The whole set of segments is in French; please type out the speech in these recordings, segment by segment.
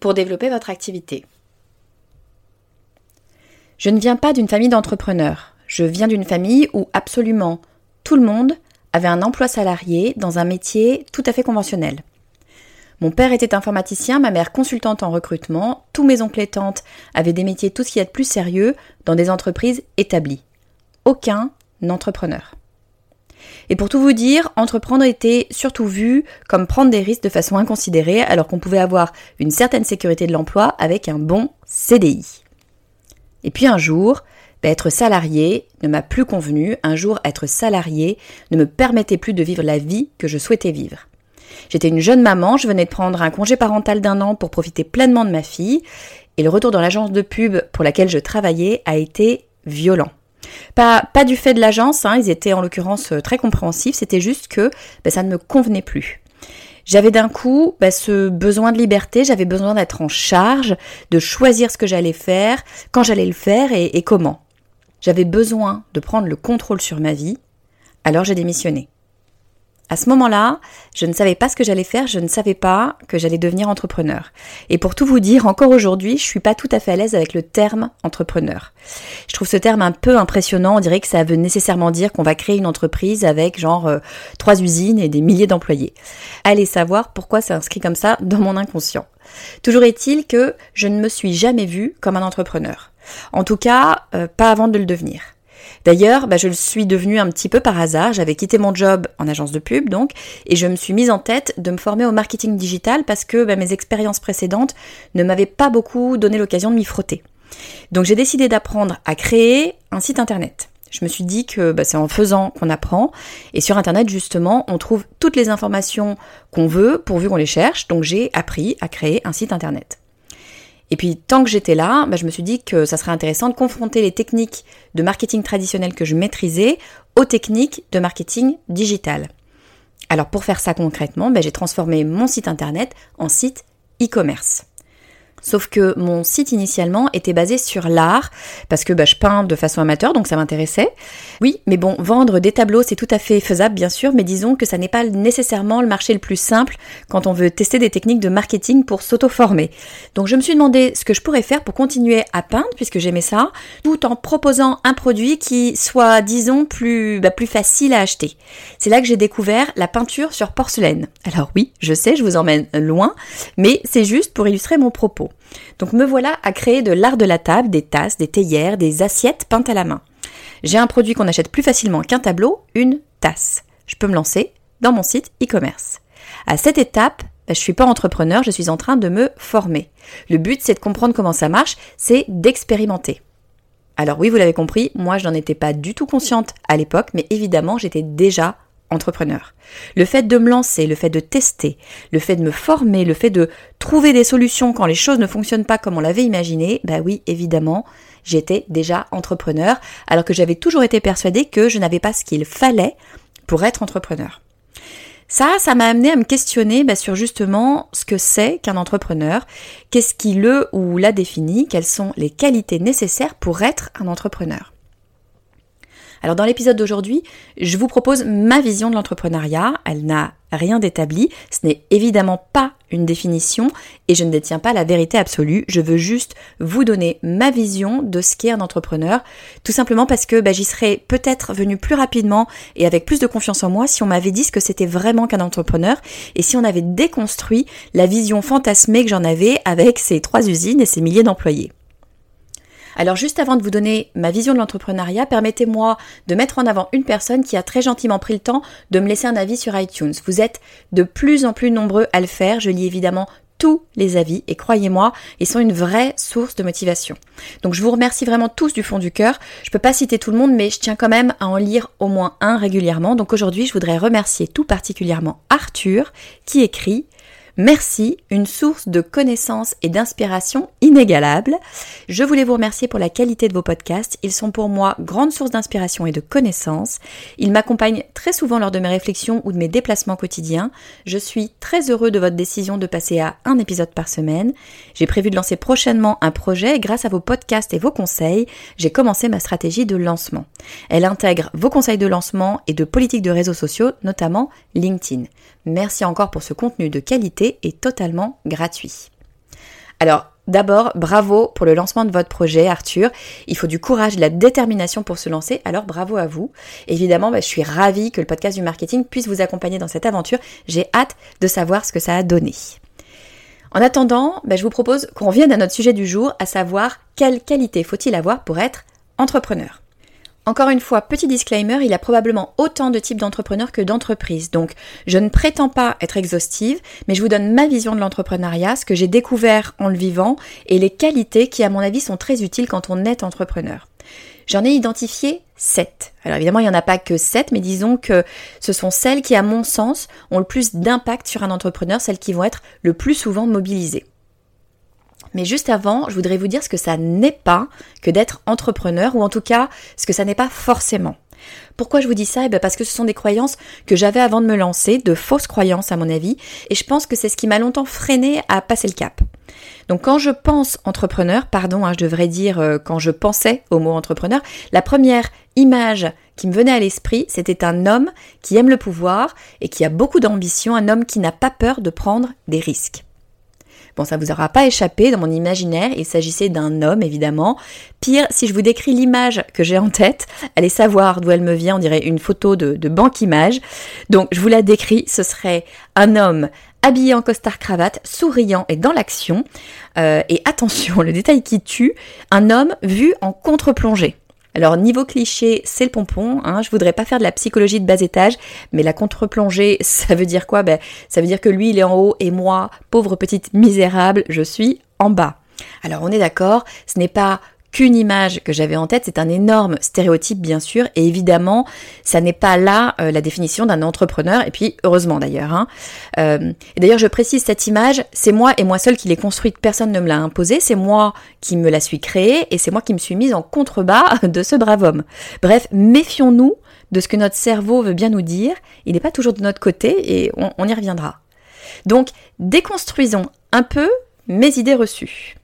pour développer votre activité. Je ne viens pas d'une famille d'entrepreneurs. Je viens d'une famille où absolument tout le monde avait un emploi salarié dans un métier tout à fait conventionnel. Mon père était informaticien, ma mère consultante en recrutement, tous mes oncles et tantes avaient des métiers tout ce qu'il y a de plus sérieux dans des entreprises établies. Aucun entrepreneur. Et pour tout vous dire, entreprendre était surtout vu comme prendre des risques de façon inconsidérée alors qu'on pouvait avoir une certaine sécurité de l'emploi avec un bon CDI. Et puis un jour, bah, être salarié ne m'a plus convenu, un jour être salarié ne me permettait plus de vivre la vie que je souhaitais vivre. J'étais une jeune maman, je venais de prendre un congé parental d'un an pour profiter pleinement de ma fille, et le retour dans l'agence de pub pour laquelle je travaillais a été violent. Pas, du fait de l'agence, hein, ils étaient en l'occurrence euh, très compréhensifs, c'était juste que ben, ça ne me convenait plus. J'avais d'un coup ben, ce besoin de liberté, j'avais besoin d'être en charge, de choisir ce que j'allais faire, quand j'allais le faire et comment. J'avais besoin de prendre le contrôle sur ma vie, alors j'ai démissionné. À ce moment-là, je ne savais pas ce que j'allais faire, je ne savais pas que j'allais devenir entrepreneur. Et pour tout vous dire, encore aujourd'hui, je suis pas tout à fait à l'aise avec le terme entrepreneur. Je trouve ce terme un peu impressionnant, on dirait que ça veut nécessairement dire qu'on va créer une entreprise avec genre euh, trois usines et des milliers d'employés. Allez savoir pourquoi c'est inscrit comme ça dans mon inconscient. Toujours est-il que je ne me suis jamais vue comme un entrepreneur. En tout cas, euh, pas avant de le devenir. D'ailleurs, bah, je le suis devenue un petit peu par hasard. J'avais quitté mon job en agence de pub, donc, et je me suis mise en tête de me former au marketing digital parce que bah, mes expériences précédentes ne m'avaient pas beaucoup donné l'occasion de m'y frotter. Donc j'ai décidé d'apprendre à créer un site internet. Je me suis dit que bah, c'est en faisant qu'on apprend. Et sur Internet, justement, on trouve toutes les informations qu'on veut pourvu qu'on les cherche. Donc j'ai appris à créer un site Internet. Et puis tant que j'étais là, bah, je me suis dit que ça serait intéressant de confronter les techniques de marketing traditionnel que je maîtrisais aux techniques de marketing digital. Alors pour faire ça concrètement, bah, j'ai transformé mon site internet en site e-commerce. Sauf que mon site initialement était basé sur l'art, parce que bah, je peins de façon amateur, donc ça m'intéressait. Oui, mais bon, vendre des tableaux, c'est tout à fait faisable, bien sûr, mais disons que ça n'est pas nécessairement le marché le plus simple quand on veut tester des techniques de marketing pour s'auto-former. Donc je me suis demandé ce que je pourrais faire pour continuer à peindre, puisque j'aimais ça, tout en proposant un produit qui soit, disons, plus, bah, plus facile à acheter. C'est là que j'ai découvert la peinture sur porcelaine. Alors oui, je sais, je vous emmène loin, mais c'est juste pour illustrer mon propos. Donc me voilà à créer de l'art de la table, des tasses, des théières, des assiettes peintes à la main. J'ai un produit qu'on achète plus facilement qu'un tableau, une tasse. Je peux me lancer dans mon site e-commerce. À cette étape, ben, je suis pas entrepreneur, je suis en train de me former. Le but, c'est de comprendre comment ça marche, c'est d'expérimenter. Alors oui, vous l'avez compris, moi je n'en étais pas du tout consciente à l'époque, mais évidemment j'étais déjà entrepreneur. Le fait de me lancer, le fait de tester, le fait de me former, le fait de trouver des solutions quand les choses ne fonctionnent pas comme on l'avait imaginé, bah oui, évidemment, j'étais déjà entrepreneur, alors que j'avais toujours été persuadée que je n'avais pas ce qu'il fallait pour être entrepreneur. Ça, ça m'a amené à me questionner bah, sur justement ce que c'est qu'un entrepreneur, qu'est-ce qui le ou la définit, quelles sont les qualités nécessaires pour être un entrepreneur. Alors dans l'épisode d'aujourd'hui, je vous propose ma vision de l'entrepreneuriat. Elle n'a rien d'établi, ce n'est évidemment pas une définition et je ne détiens pas la vérité absolue. Je veux juste vous donner ma vision de ce qu'est un entrepreneur, tout simplement parce que bah, j'y serais peut-être venu plus rapidement et avec plus de confiance en moi si on m'avait dit ce que c'était vraiment qu'un entrepreneur et si on avait déconstruit la vision fantasmée que j'en avais avec ces trois usines et ces milliers d'employés. Alors juste avant de vous donner ma vision de l'entrepreneuriat, permettez-moi de mettre en avant une personne qui a très gentiment pris le temps de me laisser un avis sur iTunes. Vous êtes de plus en plus nombreux à le faire. Je lis évidemment tous les avis et croyez-moi, ils sont une vraie source de motivation. Donc je vous remercie vraiment tous du fond du cœur. Je peux pas citer tout le monde, mais je tiens quand même à en lire au moins un régulièrement. Donc aujourd'hui, je voudrais remercier tout particulièrement Arthur qui écrit Merci, une source de connaissances et d'inspiration inégalable. Je voulais vous remercier pour la qualité de vos podcasts. Ils sont pour moi grande source d'inspiration et de connaissances. Ils m'accompagnent très souvent lors de mes réflexions ou de mes déplacements quotidiens. Je suis très heureux de votre décision de passer à un épisode par semaine. J'ai prévu de lancer prochainement un projet et grâce à vos podcasts et vos conseils, j'ai commencé ma stratégie de lancement. Elle intègre vos conseils de lancement et de politique de réseaux sociaux, notamment LinkedIn. Merci encore pour ce contenu de qualité et totalement gratuit. Alors, d'abord, bravo pour le lancement de votre projet, Arthur. Il faut du courage, de la détermination pour se lancer, alors bravo à vous. Évidemment, bah, je suis ravie que le podcast du marketing puisse vous accompagner dans cette aventure. J'ai hâte de savoir ce que ça a donné. En attendant, bah, je vous propose qu'on revienne à notre sujet du jour, à savoir quelle qualité faut-il avoir pour être entrepreneur? Encore une fois, petit disclaimer, il y a probablement autant de types d'entrepreneurs que d'entreprises. Donc, je ne prétends pas être exhaustive, mais je vous donne ma vision de l'entrepreneuriat, ce que j'ai découvert en le vivant et les qualités qui, à mon avis, sont très utiles quand on est entrepreneur. J'en ai identifié sept. Alors évidemment, il n'y en a pas que sept, mais disons que ce sont celles qui, à mon sens, ont le plus d'impact sur un entrepreneur, celles qui vont être le plus souvent mobilisées. Mais juste avant, je voudrais vous dire ce que ça n'est pas que d'être entrepreneur, ou en tout cas ce que ça n'est pas forcément. Pourquoi je vous dis ça? Eh bien Parce que ce sont des croyances que j'avais avant de me lancer, de fausses croyances à mon avis, et je pense que c'est ce qui m'a longtemps freiné à passer le cap. Donc quand je pense entrepreneur, pardon, hein, je devrais dire euh, quand je pensais au mot entrepreneur, la première image qui me venait à l'esprit, c'était un homme qui aime le pouvoir et qui a beaucoup d'ambition, un homme qui n'a pas peur de prendre des risques. Bon, ça vous aura pas échappé dans mon imaginaire, il s'agissait d'un homme évidemment. Pire, si je vous décris l'image que j'ai en tête, allez savoir d'où elle me vient, on dirait une photo de, banque image. Donc je vous la décris, ce serait un homme habillé en costard cravate, souriant et dans l'action. Euh, et attention, le détail qui tue, un homme vu en contre-plongée. Alors niveau cliché, c'est le pompon. Hein. Je voudrais pas faire de la psychologie de bas étage, mais la contre-plongée, ça veut dire quoi? Ben, ça veut dire que lui il est en haut et moi, pauvre petite misérable, je suis en bas. Alors on est d'accord, ce n'est pas qu'une image que j'avais en tête, c'est un énorme stéréotype bien sûr, et évidemment, ça n'est pas là euh, la définition d'un entrepreneur, et puis heureusement d'ailleurs. Hein. Euh, et d'ailleurs, je précise cette image, c'est moi et moi seule qui l'ai construite, personne ne me l'a imposée, c'est moi qui me la suis créée, et c'est moi qui me suis mise en contrebas de ce brave homme. Bref, méfions-nous de ce que notre cerveau veut bien nous dire, il n'est pas toujours de notre côté, et on y reviendra. Donc, déconstruisons un peu mes idées reçues.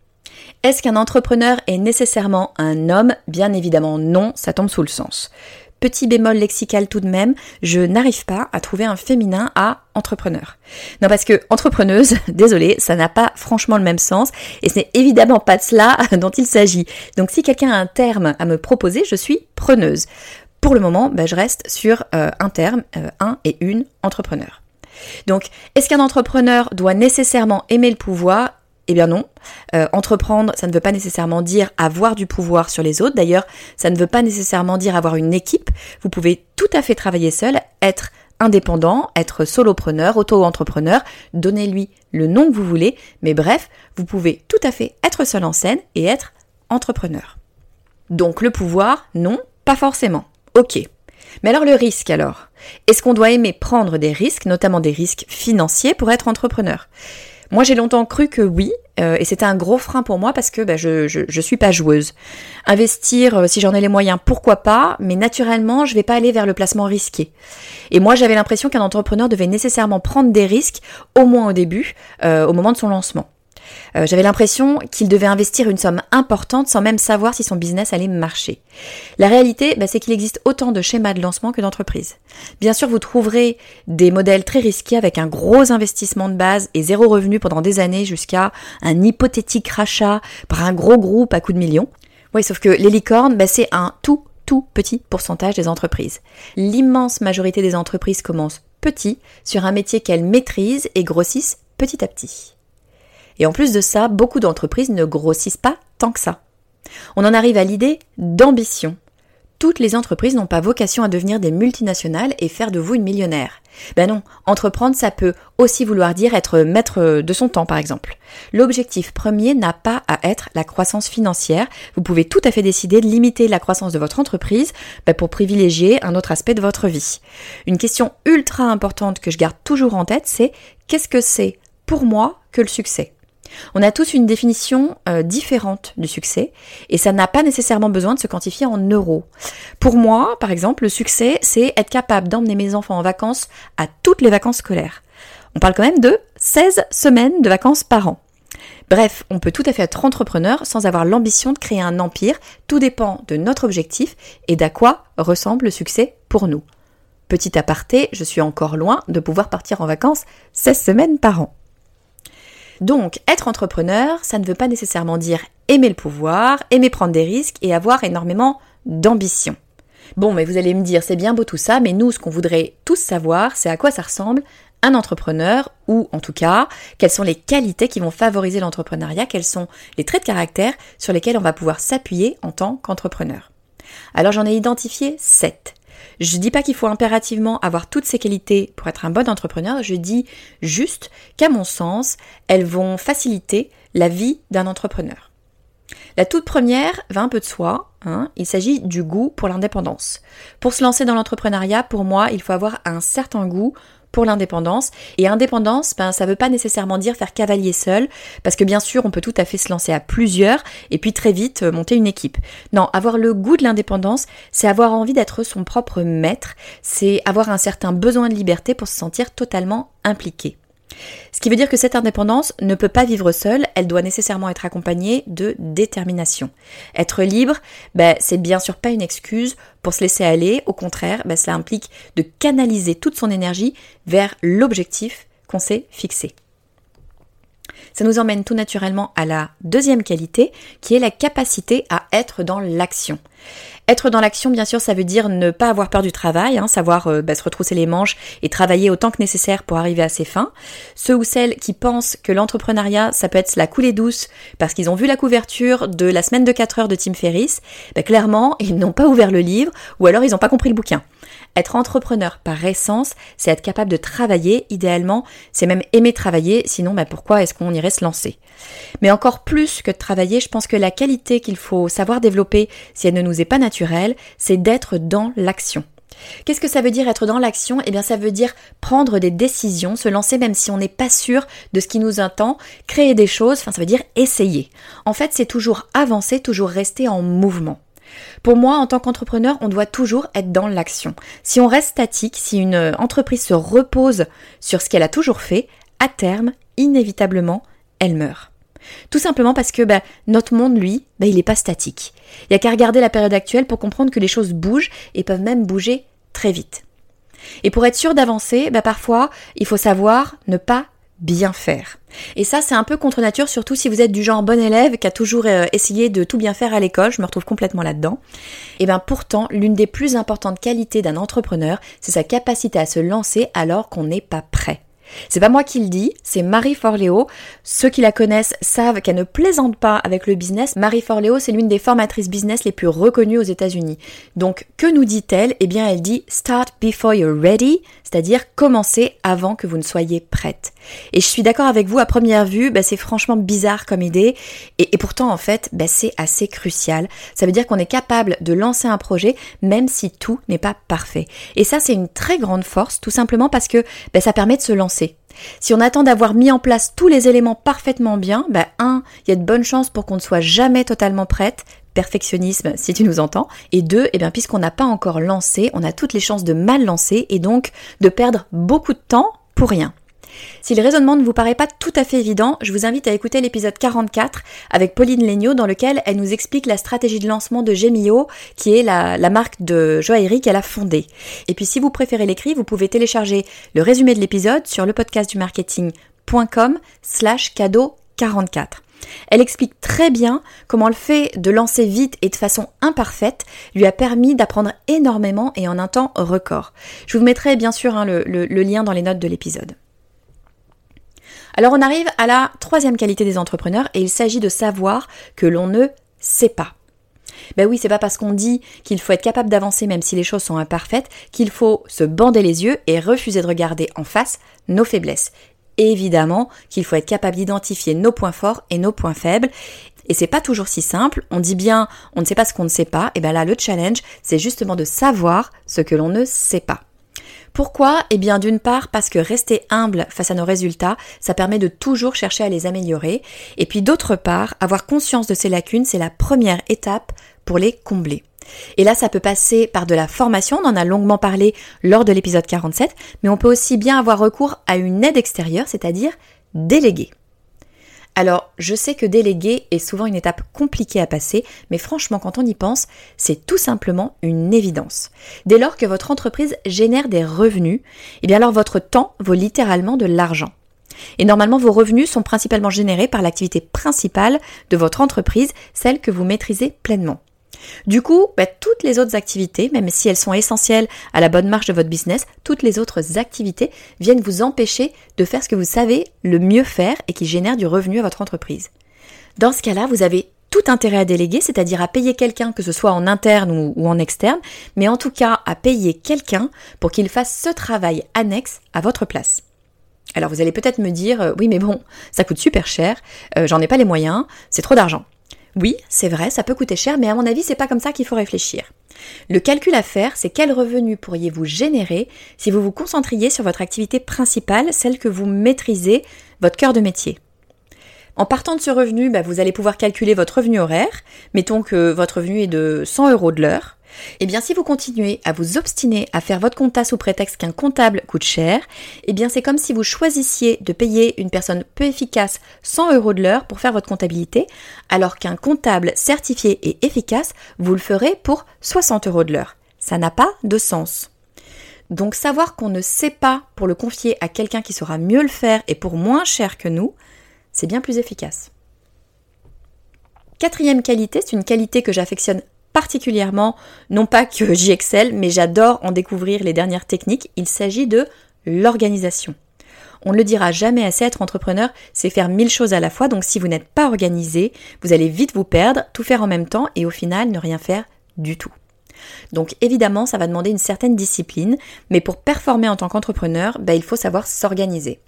Est-ce qu'un entrepreneur est nécessairement un homme? Bien évidemment non, ça tombe sous le sens. Petit bémol lexical tout de même, je n'arrive pas à trouver un féminin à entrepreneur. Non parce que entrepreneuse, désolé, ça n'a pas franchement le même sens et ce n'est évidemment pas de cela dont il s'agit. Donc si quelqu'un a un terme à me proposer, je suis preneuse. Pour le moment, bah, je reste sur euh, un terme, euh, un et une entrepreneur. Donc, est-ce qu'un entrepreneur doit nécessairement aimer le pouvoir? Eh bien non. Euh, entreprendre, ça ne veut pas nécessairement dire avoir du pouvoir sur les autres. D'ailleurs, ça ne veut pas nécessairement dire avoir une équipe. Vous pouvez tout à fait travailler seul, être indépendant, être solopreneur, auto-entrepreneur, donnez-lui le nom que vous voulez, mais bref, vous pouvez tout à fait être seul en scène et être entrepreneur. Donc le pouvoir, non, pas forcément. Ok. Mais alors le risque alors? Est-ce qu'on doit aimer prendre des risques, notamment des risques financiers, pour être entrepreneur? Moi, j'ai longtemps cru que oui, euh, et c'était un gros frein pour moi parce que bah, je, je, suis pas joueuse. Investir, euh, si j'en ai les moyens, pourquoi pas, mais naturellement, je vais pas aller vers le placement risqué. Et moi, j'avais l'impression qu'un entrepreneur devait nécessairement prendre des risques, au moins au début, euh, au moment de son lancement. Euh, j'avais l'impression qu'il devait investir une somme importante sans même savoir si son business allait marcher. La réalité, bah, c'est qu'il existe autant de schémas de lancement que d'entreprises. Bien sûr, vous trouverez des modèles très risqués avec un gros investissement de base et zéro revenu pendant des années jusqu'à un hypothétique rachat par un gros groupe à coups de millions. Oui, sauf que les licornes, bah, c'est un tout tout petit pourcentage des entreprises. L'immense majorité des entreprises commencent petit sur un métier qu'elles maîtrisent et grossissent petit à petit. Et en plus de ça, beaucoup d'entreprises ne grossissent pas tant que ça. On en arrive à l'idée d'ambition. Toutes les entreprises n'ont pas vocation à devenir des multinationales et faire de vous une millionnaire. Ben non, entreprendre, ça peut aussi vouloir dire être maître de son temps, par exemple. L'objectif premier n'a pas à être la croissance financière. Vous pouvez tout à fait décider de limiter la croissance de votre entreprise ben pour privilégier un autre aspect de votre vie. Une question ultra importante que je garde toujours en tête, c'est qu'est-ce que c'est pour moi que le succès? On a tous une définition euh, différente du succès et ça n'a pas nécessairement besoin de se quantifier en euros. Pour moi, par exemple, le succès, c'est être capable d'emmener mes enfants en vacances à toutes les vacances scolaires. On parle quand même de 16 semaines de vacances par an. Bref, on peut tout à fait être entrepreneur sans avoir l'ambition de créer un empire. Tout dépend de notre objectif et d'à quoi ressemble le succès pour nous. Petit aparté, je suis encore loin de pouvoir partir en vacances 16 semaines par an. Donc, être entrepreneur, ça ne veut pas nécessairement dire aimer le pouvoir, aimer prendre des risques et avoir énormément d'ambition. Bon, mais vous allez me dire, c'est bien beau tout ça, mais nous, ce qu'on voudrait tous savoir, c'est à quoi ça ressemble un entrepreneur, ou en tout cas, quelles sont les qualités qui vont favoriser l'entrepreneuriat, quels sont les traits de caractère sur lesquels on va pouvoir s'appuyer en tant qu'entrepreneur. Alors j'en ai identifié sept. Je dis pas qu'il faut impérativement avoir toutes ces qualités pour être un bon entrepreneur, je dis juste qu'à mon sens, elles vont faciliter la vie d'un entrepreneur. La toute première va un peu de soi, hein, il s'agit du goût pour l'indépendance. Pour se lancer dans l'entrepreneuriat, pour moi, il faut avoir un certain goût pour l'indépendance. Et indépendance, ben, ça veut pas nécessairement dire faire cavalier seul, parce que bien sûr, on peut tout à fait se lancer à plusieurs et puis très vite euh, monter une équipe. Non, avoir le goût de l'indépendance, c'est avoir envie d'être son propre maître, c'est avoir un certain besoin de liberté pour se sentir totalement impliqué. Ce qui veut dire que cette indépendance ne peut pas vivre seule, elle doit nécessairement être accompagnée de détermination. Être libre, ben, c'est bien sûr pas une excuse pour se laisser aller, au contraire, ben, cela implique de canaliser toute son énergie vers l'objectif qu'on s'est fixé. Ça nous emmène tout naturellement à la deuxième qualité, qui est la capacité à être dans l'action. Être dans l'action, bien sûr, ça veut dire ne pas avoir peur du travail, hein, savoir euh, bah, se retrousser les manches et travailler autant que nécessaire pour arriver à ses fins. Ceux ou celles qui pensent que l'entrepreneuriat, ça peut être la coulée douce parce qu'ils ont vu la couverture de la semaine de 4 heures de Tim Ferriss, bah, clairement, ils n'ont pas ouvert le livre ou alors ils n'ont pas compris le bouquin. Être entrepreneur par essence, c'est être capable de travailler, idéalement, c'est même aimer travailler, sinon bah, pourquoi est-ce qu'on irait se lancer? Mais encore plus que de travailler, je pense que la qualité qu'il faut savoir développer si elle ne nous est pas naturelle, c'est d'être dans l'action. Qu'est-ce que ça veut dire être dans l'action? Eh bien ça veut dire prendre des décisions, se lancer même si on n'est pas sûr de ce qui nous attend, créer des choses, enfin ça veut dire essayer. En fait c'est toujours avancer, toujours rester en mouvement. Pour moi, en tant qu'entrepreneur, on doit toujours être dans l'action. Si on reste statique, si une entreprise se repose sur ce qu'elle a toujours fait, à terme, inévitablement, elle meurt. Tout simplement parce que bah, notre monde, lui, bah, il n'est pas statique. Il n'y a qu'à regarder la période actuelle pour comprendre que les choses bougent et peuvent même bouger très vite. Et pour être sûr d'avancer, bah, parfois, il faut savoir ne pas bien faire. Et ça, c'est un peu contre nature, surtout si vous êtes du genre bon élève qui a toujours euh, essayé de tout bien faire à l'école, je me retrouve complètement là-dedans. Et bien pourtant, l'une des plus importantes qualités d'un entrepreneur, c'est sa capacité à se lancer alors qu'on n'est pas prêt. C'est pas moi qui le dis, c'est Marie Forleo. Ceux qui la connaissent savent qu'elle ne plaisante pas avec le business. Marie Forleo, c'est l'une des formatrices business les plus reconnues aux États-Unis. Donc, que nous dit-elle? Eh bien, elle dit Start before you're ready, c'est-à-dire commencer avant que vous ne soyez prête. Et je suis d'accord avec vous, à première vue, bah, c'est franchement bizarre comme idée, et, pourtant, en fait, bah, c'est assez crucial. Ça veut dire qu'on est capable de lancer un projet, même si tout n'est pas parfait. Et ça, c'est une très grande force, tout simplement parce que bah, ça permet de se lancer. Si on attend d'avoir mis en place tous les éléments parfaitement bien, bah un, il y a de bonnes chances pour qu'on ne soit jamais totalement prête, perfectionnisme si tu nous entends, et deux, eh bien puisqu'on n'a pas encore lancé, on a toutes les chances de mal lancer et donc de perdre beaucoup de temps pour rien. Si le raisonnement ne vous paraît pas tout à fait évident, je vous invite à écouter l'épisode 44 avec Pauline Legnaud dans lequel elle nous explique la stratégie de lancement de Gemio, qui est la, marque de joaillerie qu'elle a fondée. Et puis si vous préférez l'écrit, vous pouvez télécharger le résumé de l'épisode sur le podcast du marketing.com slash cadeau 44. Elle explique très bien comment le fait de lancer vite et de façon imparfaite lui a permis d'apprendre énormément et en un temps record. Je vous mettrai bien sûr hein, le lien dans les notes de l'épisode. Alors on arrive à la troisième qualité des entrepreneurs et il s'agit de savoir que l'on ne sait pas. Ben oui, c'est pas parce qu'on dit qu'il faut être capable d'avancer même si les choses sont imparfaites qu'il faut se bander les yeux et refuser de regarder en face nos faiblesses évidemment qu'il faut être capable d'identifier nos points forts et nos points faibles. Et c'est pas toujours si simple. On dit bien, on ne sait pas ce qu'on ne sait pas. Et bien là, le challenge, c'est justement de savoir ce que l'on ne sait pas. Pourquoi? Eh bien d'une part parce que rester humble face à nos résultats, ça permet de toujours chercher à les améliorer. Et puis d'autre part, avoir conscience de ces lacunes, c'est la première étape pour les combler. Et là, ça peut passer par de la formation, on en a longuement parlé lors de l'épisode 47, mais on peut aussi bien avoir recours à une aide extérieure, c'est-à-dire déléguer. Alors, je sais que déléguer est souvent une étape compliquée à passer, mais franchement, quand on y pense, c'est tout simplement une évidence. Dès lors que votre entreprise génère des revenus, eh bien alors votre temps vaut littéralement de l'argent. Et normalement, vos revenus sont principalement générés par l'activité principale de votre entreprise, celle que vous maîtrisez pleinement. Du coup, bah, toutes les autres activités, même si elles sont essentielles à la bonne marche de votre business, toutes les autres activités viennent vous empêcher de faire ce que vous savez le mieux faire et qui génère du revenu à votre entreprise. Dans ce cas-là, vous avez tout intérêt à déléguer, c'est-à-dire à payer quelqu'un, que ce soit en interne ou, en externe, mais en tout cas à payer quelqu'un pour qu'il fasse ce travail annexe à votre place. Alors vous allez peut-être me dire, euh, oui mais bon, ça coûte super cher, euh, j'en ai pas les moyens, c'est trop d'argent. Oui, c'est vrai, ça peut coûter cher, mais à mon avis, c'est pas comme ça qu'il faut réfléchir. Le calcul à faire, c'est quel revenu pourriez-vous générer si vous vous concentriez sur votre activité principale, celle que vous maîtrisez, votre cœur de métier? En partant de ce revenu, bah, vous allez pouvoir calculer votre revenu horaire. Mettons que votre revenu est de 100 euros de l'heure. Eh bien, si vous continuez à vous obstiner à faire votre compta sous prétexte qu'un comptable coûte cher, eh bien, c'est comme si vous choisissiez de payer une personne peu efficace 100 euros de l'heure pour faire votre comptabilité, alors qu'un comptable certifié et efficace, vous le ferez pour 60 euros de l'heure. Ça n'a pas de sens. Donc, savoir qu'on ne sait pas pour le confier à quelqu'un qui saura mieux le faire et pour moins cher que nous, c'est bien plus efficace. Quatrième qualité, c'est une qualité que j'affectionne particulièrement, non pas que j'y excelle, mais j'adore en découvrir les dernières techniques, il s'agit de l'organisation. On ne le dira jamais assez, être entrepreneur, c'est faire mille choses à la fois, donc si vous n'êtes pas organisé, vous allez vite vous perdre, tout faire en même temps et au final ne rien faire du tout. Donc évidemment, ça va demander une certaine discipline, mais pour performer en tant qu'entrepreneur, ben, il faut savoir s'organiser.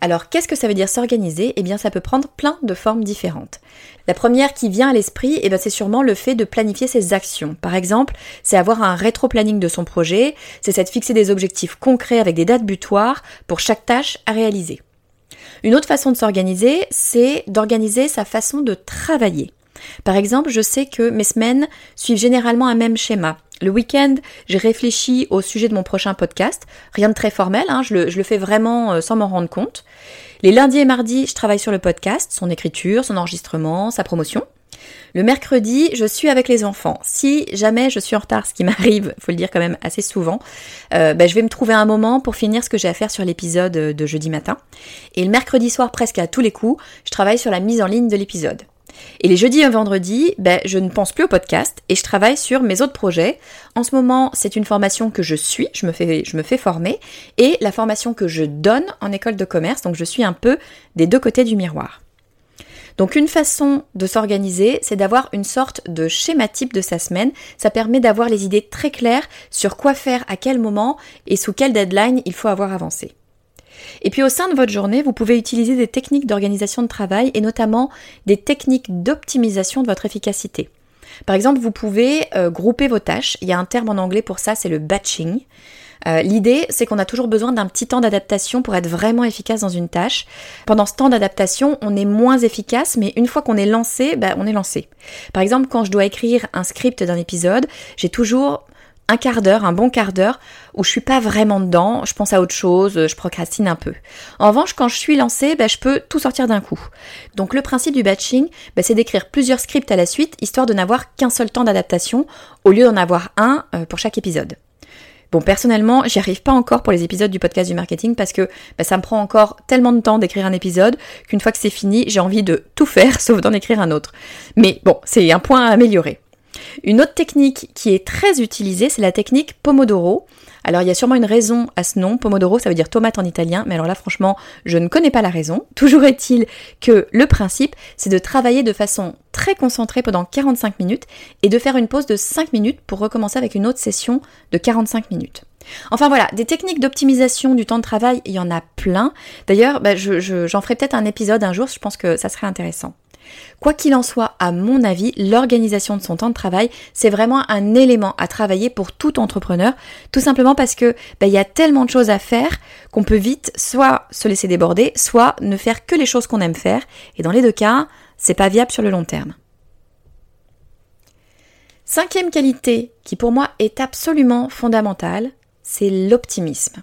Alors qu'est-ce que ça veut dire s'organiser? Eh bien ça peut prendre plein de formes différentes. La première qui vient à l'esprit, eh ben, c'est sûrement le fait de planifier ses actions. Par exemple, c'est avoir un rétro-planning de son projet, c'est de fixer des objectifs concrets avec des dates butoirs pour chaque tâche à réaliser. Une autre façon de s'organiser, c'est d'organiser sa façon de travailler. Par exemple, je sais que mes semaines suivent généralement un même schéma. Le week-end, j'ai réfléchi au sujet de mon prochain podcast. Rien de très formel, hein, je, le, fais vraiment euh, sans m'en rendre compte. Les lundis et mardis, je travaille sur le podcast, son écriture, son enregistrement, sa promotion. Le mercredi, je suis avec les enfants. Si jamais je suis en retard, ce qui m'arrive, faut le dire quand même assez souvent, euh, ben, je vais me trouver un moment pour finir ce que j'ai à faire sur l'épisode de jeudi matin. Et le mercredi soir, presque à tous les coups, je travaille sur la mise en ligne de l'épisode. Et les jeudis et vendredis, ben, je ne pense plus au podcast et je travaille sur mes autres projets. En ce moment, c'est une formation que je suis, je me fais, je me fais former, et la formation que je donne en école de commerce, donc je suis un peu des deux côtés du miroir. Donc une façon de s'organiser, c'est d'avoir une sorte de schéma type de sa semaine. Ça permet d'avoir les idées très claires sur quoi faire à quel moment et sous quelle deadline il faut avoir avancé. Et puis au sein de votre journée, vous pouvez utiliser des techniques d'organisation de travail et notamment des techniques d'optimisation de votre efficacité. Par exemple, vous pouvez euh, grouper vos tâches. Il y a un terme en anglais pour ça, c'est le batching. Euh, l'idée, c'est qu'on a toujours besoin d'un petit temps d'adaptation pour être vraiment efficace dans une tâche. Pendant ce temps d'adaptation, on est moins efficace, mais une fois qu'on est lancé, bah, on est lancé. Par exemple, quand je dois écrire un script d'un épisode, j'ai toujours un quart d'heure, un bon quart d'heure, où je suis pas vraiment dedans, je pense à autre chose, je procrastine un peu. En revanche, quand je suis lancée, ben, je peux tout sortir d'un coup. Donc le principe du batching, ben, c'est d'écrire plusieurs scripts à la suite, histoire de n'avoir qu'un seul temps d'adaptation, au lieu d'en avoir un euh, pour chaque épisode. Bon, personnellement, j'y arrive pas encore pour les épisodes du podcast du marketing parce que ben, ça me prend encore tellement de temps d'écrire un épisode qu'une fois que c'est fini, j'ai envie de tout faire sauf d'en écrire un autre. Mais bon, c'est un point à améliorer. Une autre technique qui est très utilisée, c'est la technique Pomodoro. Alors il y a sûrement une raison à ce nom. Pomodoro, ça veut dire tomate en italien, mais alors là franchement, je ne connais pas la raison. Toujours est-il que le principe, c'est de travailler de façon très concentrée pendant 45 minutes et de faire une pause de 5 minutes pour recommencer avec une autre session de 45 minutes. Enfin voilà, des techniques d'optimisation du temps de travail, il y en a plein. D'ailleurs, bah, j'en ferai peut-être un épisode un jour, je pense que ça serait intéressant. Quoi qu'il en soit, à mon avis, l'organisation de son temps de travail, c'est vraiment un élément à travailler pour tout entrepreneur, tout simplement parce que bah, il y a tellement de choses à faire qu'on peut vite soit se laisser déborder, soit ne faire que les choses qu'on aime faire, et dans les deux cas, c'est pas viable sur le long terme. Cinquième qualité qui pour moi est absolument fondamentale, c'est l'optimisme.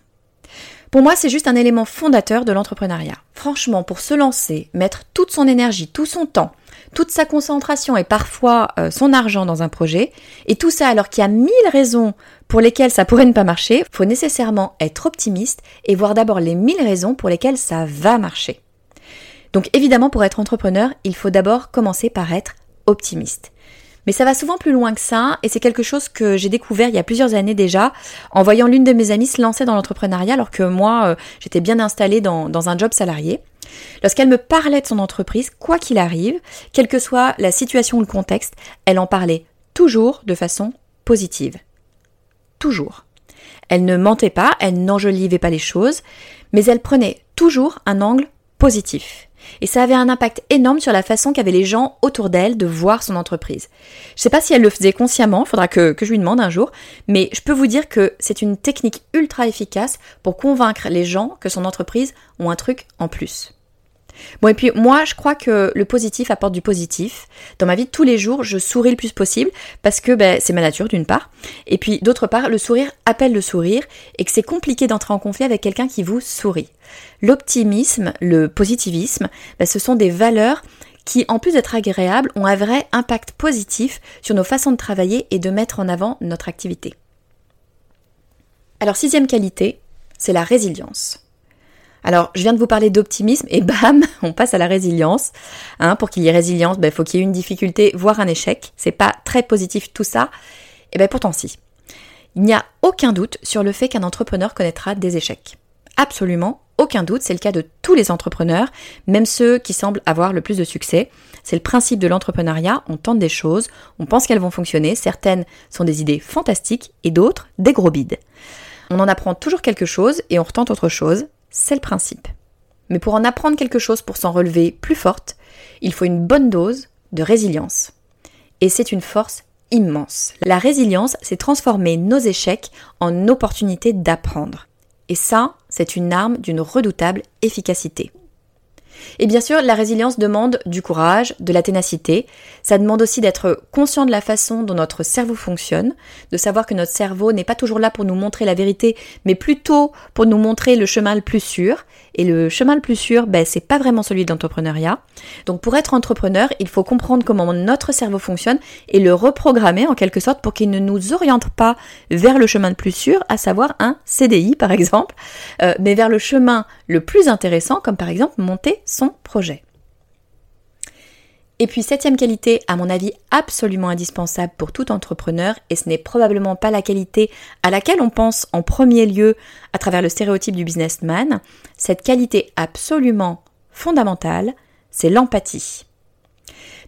Pour moi, c'est juste un élément fondateur de l'entrepreneuriat. Franchement, pour se lancer, mettre toute son énergie, tout son temps, toute sa concentration et parfois euh, son argent dans un projet, et tout ça alors qu'il y a mille raisons pour lesquelles ça pourrait ne pas marcher, faut nécessairement être optimiste et voir d'abord les mille raisons pour lesquelles ça va marcher. Donc évidemment, pour être entrepreneur, il faut d'abord commencer par être optimiste. Mais ça va souvent plus loin que ça, et c'est quelque chose que j'ai découvert il y a plusieurs années déjà, en voyant l'une de mes amies se lancer dans l'entrepreneuriat, alors que moi, euh, j'étais bien installée dans, dans un job salarié. Lorsqu'elle me parlait de son entreprise, quoi qu'il arrive, quelle que soit la situation ou le contexte, elle en parlait toujours de façon positive. Toujours. Elle ne mentait pas, elle n'enjolivait pas les choses, mais elle prenait toujours un angle positif. Et ça avait un impact énorme sur la façon qu'avaient les gens autour d'elle de voir son entreprise. Je sais pas si elle le faisait consciemment, faudra que, que je lui demande un jour, mais je peux vous dire que c'est une technique ultra efficace pour convaincre les gens que son entreprise ont un truc en plus. Bon, et puis moi, je crois que le positif apporte du positif. Dans ma vie tous les jours, je souris le plus possible parce que ben, c'est ma nature d'une part. Et puis d'autre part, le sourire appelle le sourire et que c'est compliqué d'entrer en conflit avec quelqu'un qui vous sourit. L'optimisme, le positivisme, ben, ce sont des valeurs qui, en plus d'être agréables, ont un vrai impact positif sur nos façons de travailler et de mettre en avant notre activité. Alors, sixième qualité, c'est la résilience. Alors, je viens de vous parler d'optimisme et bam, on passe à la résilience. Hein, pour qu'il y ait résilience, il ben, faut qu'il y ait une difficulté, voire un échec. C'est pas très positif tout ça. Et bien pourtant si. Il n'y a aucun doute sur le fait qu'un entrepreneur connaîtra des échecs. Absolument aucun doute, c'est le cas de tous les entrepreneurs, même ceux qui semblent avoir le plus de succès. C'est le principe de l'entrepreneuriat, on tente des choses, on pense qu'elles vont fonctionner, certaines sont des idées fantastiques et d'autres des gros bides. On en apprend toujours quelque chose et on retente autre chose, c'est le principe. Mais pour en apprendre quelque chose pour s'en relever plus forte, il faut une bonne dose de résilience. Et c'est une force immense. La résilience, c'est transformer nos échecs en opportunités d'apprendre. Et ça, c'est une arme d'une redoutable efficacité. Et bien sûr, la résilience demande du courage, de la ténacité. Ça demande aussi d'être conscient de la façon dont notre cerveau fonctionne, de savoir que notre cerveau n'est pas toujours là pour nous montrer la vérité, mais plutôt pour nous montrer le chemin le plus sûr. Et le chemin le plus sûr, ben, c'est pas vraiment celui de l'entrepreneuriat. Donc pour être entrepreneur, il faut comprendre comment notre cerveau fonctionne et le reprogrammer en quelque sorte pour qu'il ne nous oriente pas vers le chemin le plus sûr, à savoir un CDI par exemple, euh, mais vers le chemin le plus intéressant, comme par exemple monter son projet. Et puis septième qualité, à mon avis absolument indispensable pour tout entrepreneur, et ce n'est probablement pas la qualité à laquelle on pense en premier lieu à travers le stéréotype du businessman, cette qualité absolument fondamentale, c'est l'empathie.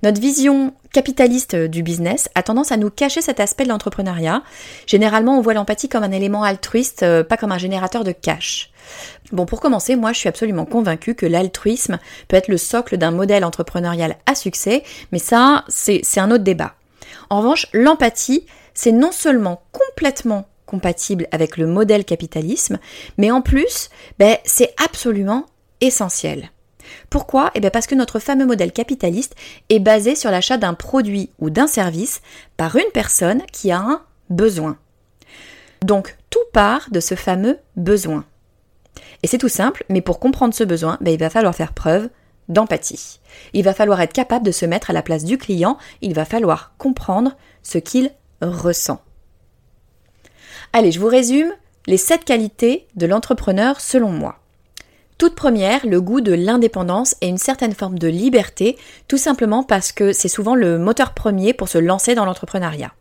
Notre vision capitaliste du business a tendance à nous cacher cet aspect de l'entrepreneuriat. Généralement, on voit l'empathie comme un élément altruiste, euh, pas comme un générateur de cash. Bon, pour commencer, moi je suis absolument convaincue que l'altruisme peut être le socle d'un modèle entrepreneurial à succès, mais ça, c'est un autre débat. En revanche, l'empathie, c'est non seulement complètement compatible avec le modèle capitalisme, mais en plus, ben, c'est absolument essentiel. Pourquoi? Eh parce que notre fameux modèle capitaliste est basé sur l'achat d'un produit ou d'un service par une personne qui a un besoin. Donc tout part de ce fameux besoin. Et c'est tout simple, mais pour comprendre ce besoin, ben, il va falloir faire preuve d'empathie. Il va falloir être capable de se mettre à la place du client, il va falloir comprendre ce qu'il ressent. Allez, je vous résume les sept qualités de l'entrepreneur selon moi. Toute première, le goût de l'indépendance et une certaine forme de liberté, tout simplement parce que c'est souvent le moteur premier pour se lancer dans l'entrepreneuriat.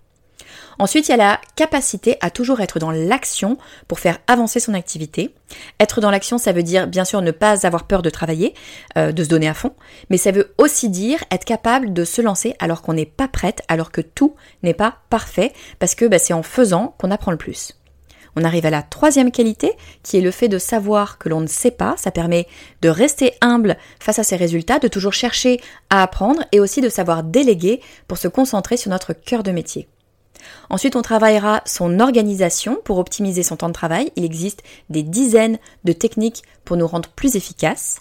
Ensuite, il y a la capacité à toujours être dans l'action pour faire avancer son activité. Être dans l'action, ça veut dire bien sûr ne pas avoir peur de travailler, euh, de se donner à fond, mais ça veut aussi dire être capable de se lancer alors qu'on n'est pas prête, alors que tout n'est pas parfait, parce que bah, c'est en faisant qu'on apprend le plus. On arrive à la troisième qualité, qui est le fait de savoir que l'on ne sait pas. Ça permet de rester humble face à ses résultats, de toujours chercher à apprendre et aussi de savoir déléguer pour se concentrer sur notre cœur de métier. Ensuite, on travaillera son organisation pour optimiser son temps de travail. Il existe des dizaines de techniques pour nous rendre plus efficaces.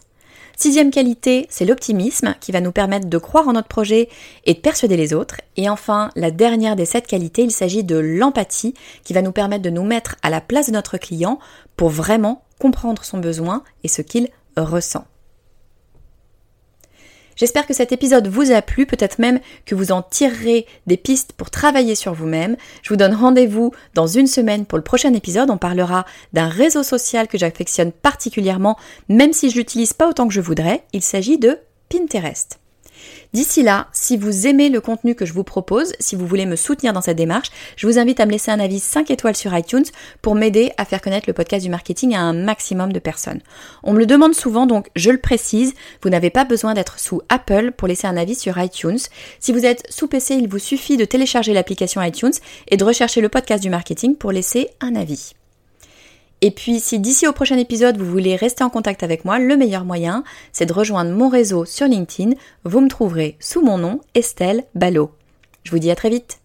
Sixième qualité, c'est l'optimisme qui va nous permettre de croire en notre projet et de persuader les autres. Et enfin, la dernière des sept qualités, il s'agit de l'empathie qui va nous permettre de nous mettre à la place de notre client pour vraiment comprendre son besoin et ce qu'il ressent. J'espère que cet épisode vous a plu, peut-être même que vous en tirerez des pistes pour travailler sur vous-même. Je vous donne rendez-vous dans une semaine pour le prochain épisode. On parlera d'un réseau social que j'affectionne particulièrement, même si je l'utilise pas autant que je voudrais. Il s'agit de Pinterest. D'ici là, si vous aimez le contenu que je vous propose, si vous voulez me soutenir dans cette démarche, je vous invite à me laisser un avis 5 étoiles sur iTunes pour m'aider à faire connaître le podcast du marketing à un maximum de personnes. On me le demande souvent, donc je le précise, vous n'avez pas besoin d'être sous Apple pour laisser un avis sur iTunes. Si vous êtes sous PC, il vous suffit de télécharger l'application iTunes et de rechercher le podcast du marketing pour laisser un avis. Et puis si d'ici au prochain épisode vous voulez rester en contact avec moi, le meilleur moyen, c'est de rejoindre mon réseau sur LinkedIn. Vous me trouverez sous mon nom, Estelle Ballot. Je vous dis à très vite.